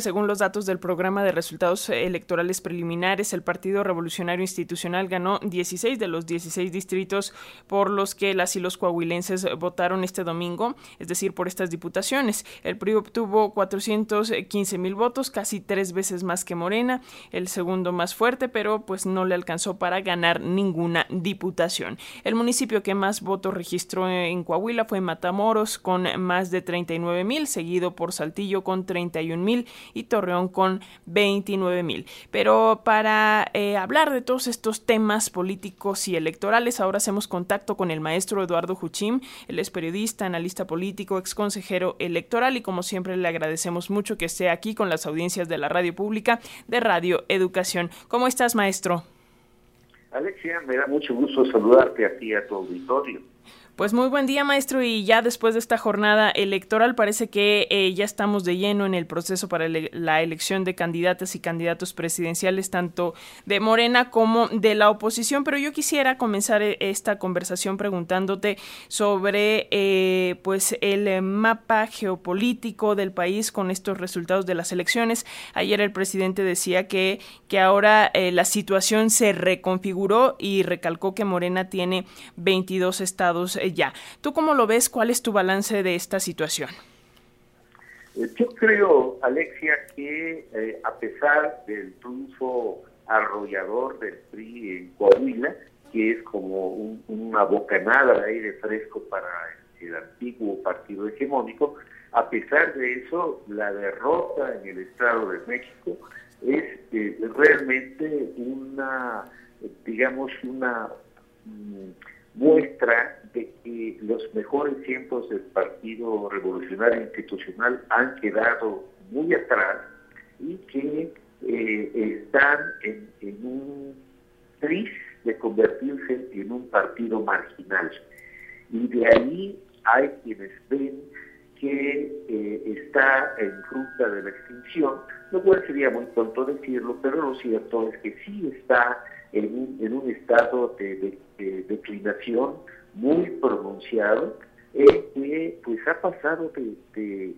Según los datos del programa de resultados electorales preliminares, el Partido Revolucionario Institucional ganó 16 de los 16 distritos por los que las y los coahuilenses votaron este domingo, es decir, por estas diputaciones. El PRI obtuvo 415 mil votos, casi tres veces más que Morena, el segundo más fuerte, pero pues no le alcanzó para ganar ninguna diputación. El municipio que más votos registró en Coahuila fue Matamoros, con más de 39 mil, seguido por Saltillo con 31 mil y Torreón con 29 mil. Pero para eh, hablar de todos estos temas políticos y electorales, ahora hacemos contacto con el maestro Eduardo Juchim. Él es periodista, analista político, ex consejero electoral y como siempre le agradecemos mucho que esté aquí con las audiencias de la radio pública de Radio Educación. ¿Cómo estás, maestro? Alexia, me da mucho gusto saludarte a ti a tu auditorio. Pues muy buen día, maestro. Y ya después de esta jornada electoral, parece que eh, ya estamos de lleno en el proceso para la elección de candidatas y candidatos presidenciales, tanto de Morena como de la oposición. Pero yo quisiera comenzar eh, esta conversación preguntándote sobre eh, pues el mapa geopolítico del país con estos resultados de las elecciones. Ayer el presidente decía que, que ahora la situación se reconfiguró y recalcó que Morena tiene 22 estados ya. ¿Tú cómo lo ves? ¿Cuál es tu balance de esta situación? Eh, yo creo, Alexia, que eh, a pesar del triunfo arrollador del PRI en Coahuila, que es como una bocanada de aire fresco para el antiguo partido hegemónico, a pesar de eso, la derrota en el Estado de México es eh, realmente una, digamos, una mm, muestra de que los mejores tiempos del Partido Revolucionario Institucional han quedado muy atrás y que eh, están en, un tris de convertirse en un partido marginal. Y de ahí hay quienes ven que eh, está en ruta de la extinción, lo cual sería muy tonto decirlo, pero lo cierto es que sí está en un, estado de, declinación muy pronunciado, que pues ha pasado de,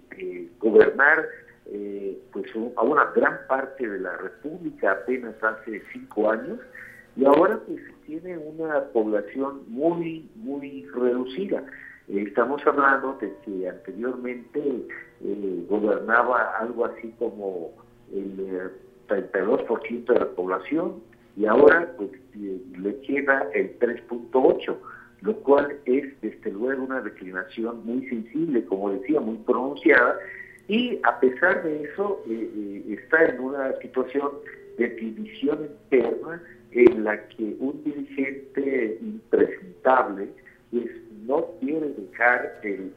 gobernar eh, pues a una gran parte de la República apenas hace cinco años y ahora pues tiene una población muy muy reducida. estamos hablando de que anteriormente eh, gobernaba algo así como el 32% eh, de la población, y ahora pues le queda el 3.8, lo cual es desde luego una declinación muy sensible, como decía, muy pronunciada, y a pesar de eso eh, eh, está en una situación de división interna en la que un dirigente impresentable pues, no quiere dejar el,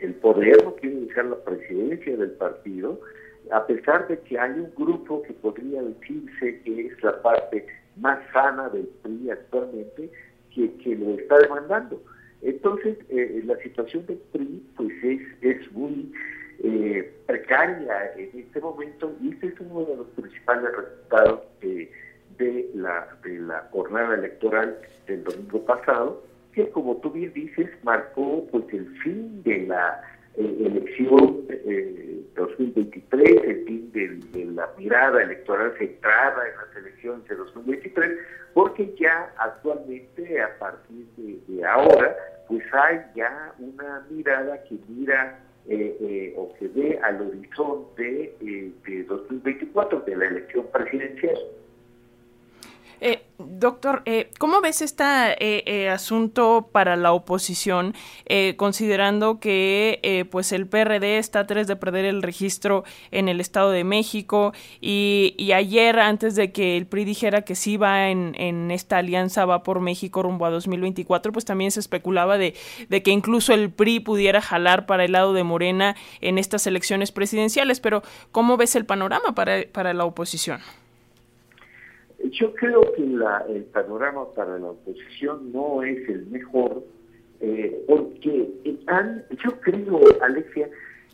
el poder, no quiere dejar la presidencia del partido, a pesar de que hay un grupo que podría decirse que es la parte más sana del PRI actualmente, que, que lo está demandando. Entonces, eh, la situación del PRI pues es, es muy eh, precaria en este momento y este es uno de los principales resultados de, la, de la jornada electoral del domingo pasado, que como tú bien dices, marcó pues el fin de la elección eh, 2023, el fin de, la mirada electoral centrada en las elecciones de 2023, porque ya actualmente, a partir de, ahora, pues hay ya una mirada que mira eh, eh, o que ve al horizonte de 2024, de la elección presidencial. Eh, doctor, eh, ¿cómo ves este eh, asunto para la oposición, considerando que pues el PRD está a tres de perder el registro en el Estado de México y, ayer, antes de que el PRI dijera que sí va en, en, esta alianza va por México rumbo a 2024, pues también se especulaba de, de que incluso el PRI pudiera jalar para el lado de Morena en estas elecciones presidenciales, pero ¿cómo ves el panorama para, para la oposición? Yo creo que el panorama para la oposición no es el mejor, eh, porque han, yo creo, Alexia,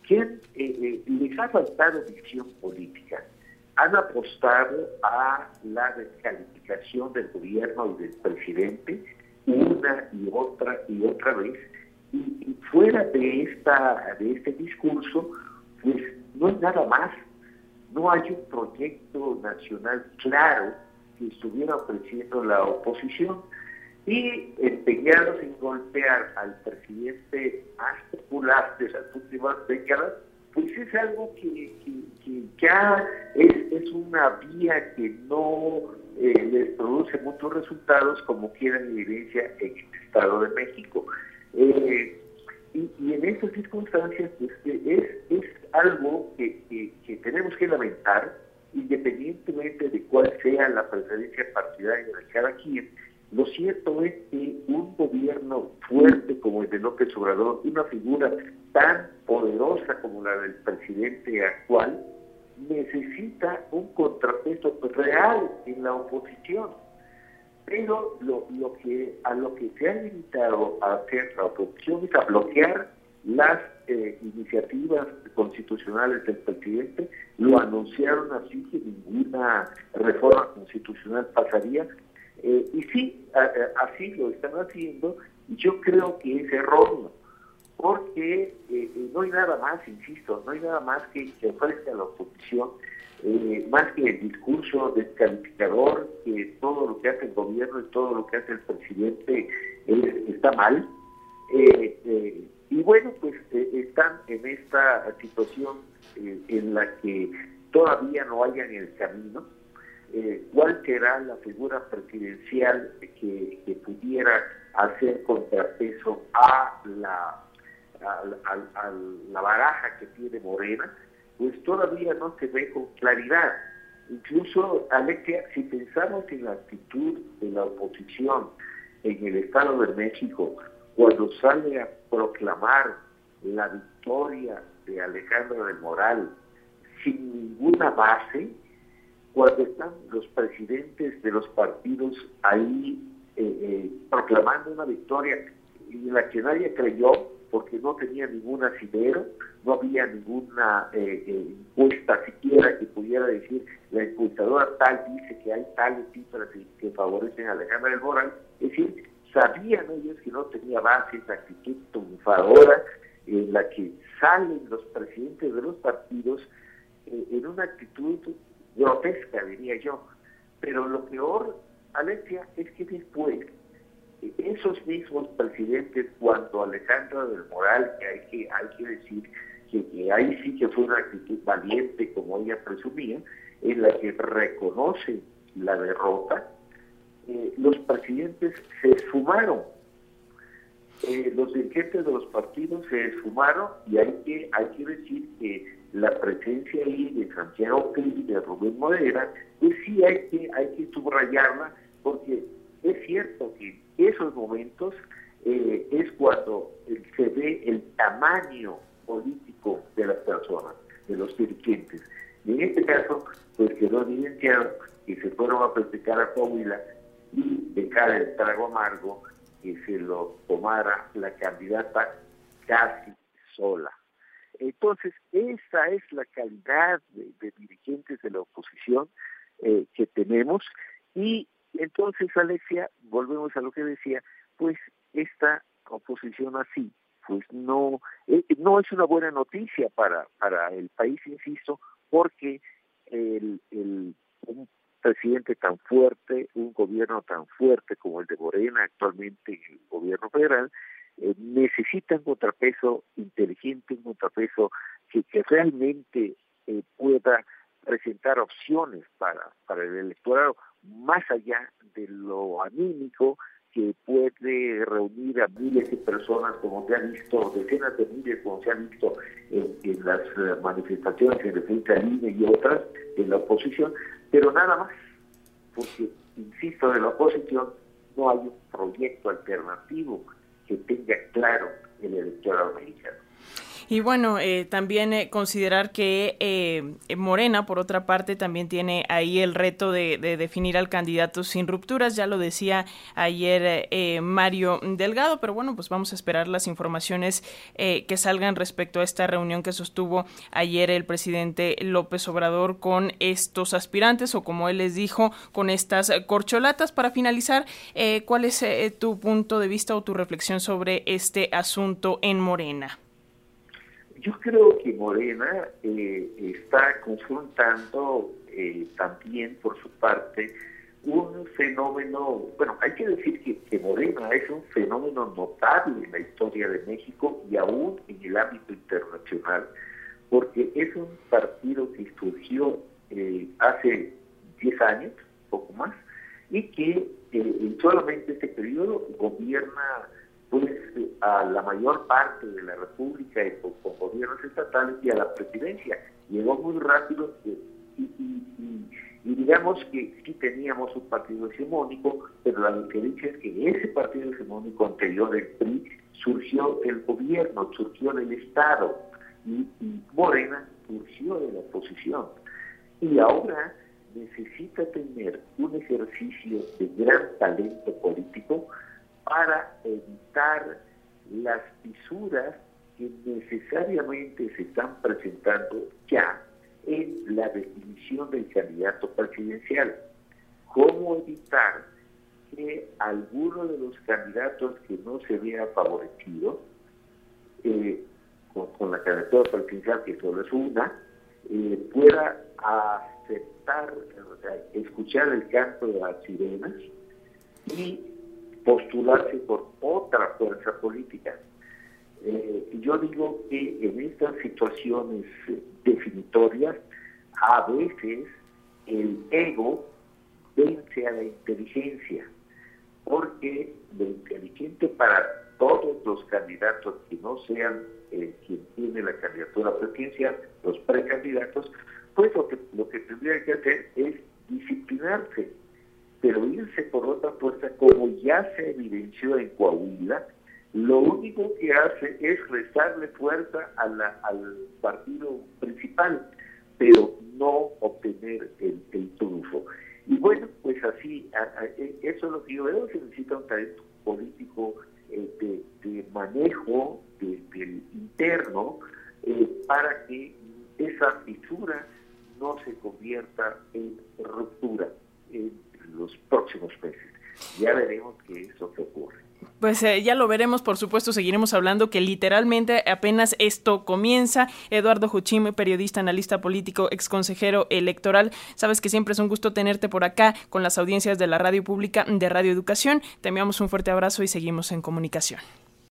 que eh, eh, les ha faltado visión política. Han apostado a la descalificación del gobierno y del presidente una y otra y otra vez. Y, fuera de esta de este discurso, pues no hay nada más. No hay un proyecto nacional claro que estuviera ofreciendo la oposición y empeñados en golpear al presidente popular de las últimas décadas, pues es algo que, ya es, una vía que no eh, les produce muchos resultados como quieran evidencia en el Estado de México. Eh, y, en estas circunstancias pues, es, es algo que, tenemos que lamentar, independientemente de cuál sea la preferencia partidaria de cada quien, lo cierto es que un gobierno fuerte como el de López Obrador, una figura tan poderosa como la del presidente actual, necesita un contrapeso real en la oposición. Pero lo, lo que a lo que se ha limitado a hacer la oposición es a bloquear las eh, iniciativas constitucionales del presidente, lo anunciaron así que ninguna reforma constitucional pasaría, eh, y sí, así lo están haciendo, y yo creo que es erróneo, porque eh, eh, no hay nada más, insisto, no hay nada más que, que ofrezca a la oposición, más que el discurso descalificador, que todo lo que hace el gobierno y todo lo que hace el presidente está mal. Y bueno, pues están en esta situación en la que todavía no hayan el camino, eh, cuál será la figura presidencial que, pudiera hacer contrapeso a la, a, la baraja que tiene Morena, pues todavía no se ve con claridad. Incluso, Alexia, si pensamos en la actitud de la oposición en el Estado de México, cuando sale a proclamar la victoria de Alejandro del Moral sin ninguna base, cuando están los presidentes de los partidos ahí eh, eh, proclamando una victoria en la que nadie creyó porque no tenía ningún asidero, no había ninguna eh, encuesta siquiera que pudiera decir la encuestadora tal dice que hay tales cifras que, favorecen a Alejandra del Moral, es decir, sabían ellos que no tenía base esa actitud triunfadora en la que salen los presidentes de los partidos en una actitud grotesca, diría yo. Pero lo peor, Alexia, es que después esos mismos presidentes, cuando Alejandro del Moral, que hay que, hay que decir que, ahí sí que fue una actitud valiente, como ella presumía, en la que reconoce la derrota, eh, los presidentes se esfumaron. Eh, los dirigentes de los partidos se esfumaron y hay que, hay que decir que la presencia ahí de Santiago Cris, de Rubén Modera, pues sí hay que, hay que subrayarla, porque es cierto que en esos momentos eh, es cuando se ve el tamaño político de las personas, de los dirigentes. Y en este caso, pues quedó evidenciado que se fueron a practicar a Coahuila y de cara el trago amargo que se lo tomara la candidata casi sola. Entonces, esa es la calidad de, dirigentes de la oposición eh, que tenemos y entonces, Alexia, volvemos a lo que decía, pues esta oposición así, pues no, eh, no es una buena noticia para, para el país, insisto, porque el, presidente tan fuerte, un gobierno tan fuerte como el de Morena actualmente, el gobierno federal, eh, necesita un contrapeso inteligente, un contrapeso que, realmente eh, pueda presentar opciones para, para el electorado, más allá de lo anímico que puede reunir a miles de personas, como se ha visto, decenas de miles, como se han visto en, las eh, manifestaciones en defensa del INE y otras en la oposición, pero nada más, porque, insisto, en la oposición no hay un proyecto alternativo que tenga claro el electorado mexicano. Y bueno, eh, también eh, considerar que eh, Morena, por otra parte, también tiene ahí el reto de, definir al candidato sin rupturas. Ya lo decía ayer Mario Delgado, pero bueno, pues vamos a esperar las informaciones que salgan respecto a esta reunión que sostuvo ayer el presidente López Obrador con estos aspirantes o como él les dijo, con estas corcholatas. Para finalizar, ¿cuál es tu punto de vista o tu reflexión sobre este asunto en Morena? Yo creo que Morena eh, está confrontando eh, también por su parte un fenómeno, bueno, hay que decir que, que, Morena es un fenómeno notable en la historia de México y aún en el ámbito internacional, porque es un partido que surgió eh, hace 10 años, poco más, y que en solamente este periodo gobierna pues a la mayor parte de la República y con, gobiernos estatales y a la presidencia. Llegó muy rápido y, digamos que sí teníamos un partido hegemónico, pero la diferencia es que ese partido hegemónico anterior del PRI surgió del gobierno, surgió del Estado y, y Morena surgió de la oposición. Y ahora necesita tener un ejercicio de gran talento político para evitar las fisuras que necesariamente se están presentando ya en la definición del candidato presidencial. ¿Cómo evitar que alguno de los candidatos que no se vea favorecido eh, con, la candidatura presidencial, que solo es una, eh, pueda aceptar, escuchar el canto de las sirenas y postularse por otra fuerza política. Eh, yo digo que en estas situaciones definitorias, a veces el ego vence a la inteligencia, porque lo inteligente para todos los candidatos que no sean eh, quien tiene la candidatura presidencial, los precandidatos, pues lo que, lo que tendría que hacer es disciplinarse pero irse por otra fuerza, como ya se evidenció en Coahuila, lo único que hace es restarle fuerza al partido principal, pero no obtener el, triunfo. Y bueno, pues así, e, eso es lo que yo veo, se necesita un talento político eh, de, manejo del interno eh, para que esa fisura no se convierta en ruptura los próximos meses. Ya veremos qué es lo que ocurre. Pues eh, ya lo veremos, por supuesto, seguiremos hablando que literalmente apenas esto comienza. Eduardo Juchime, periodista, analista político, exconsejero electoral. Sabes que siempre es un gusto tenerte por acá con las audiencias de la radio pública de Radio Educación. Te enviamos un fuerte abrazo y seguimos en comunicación.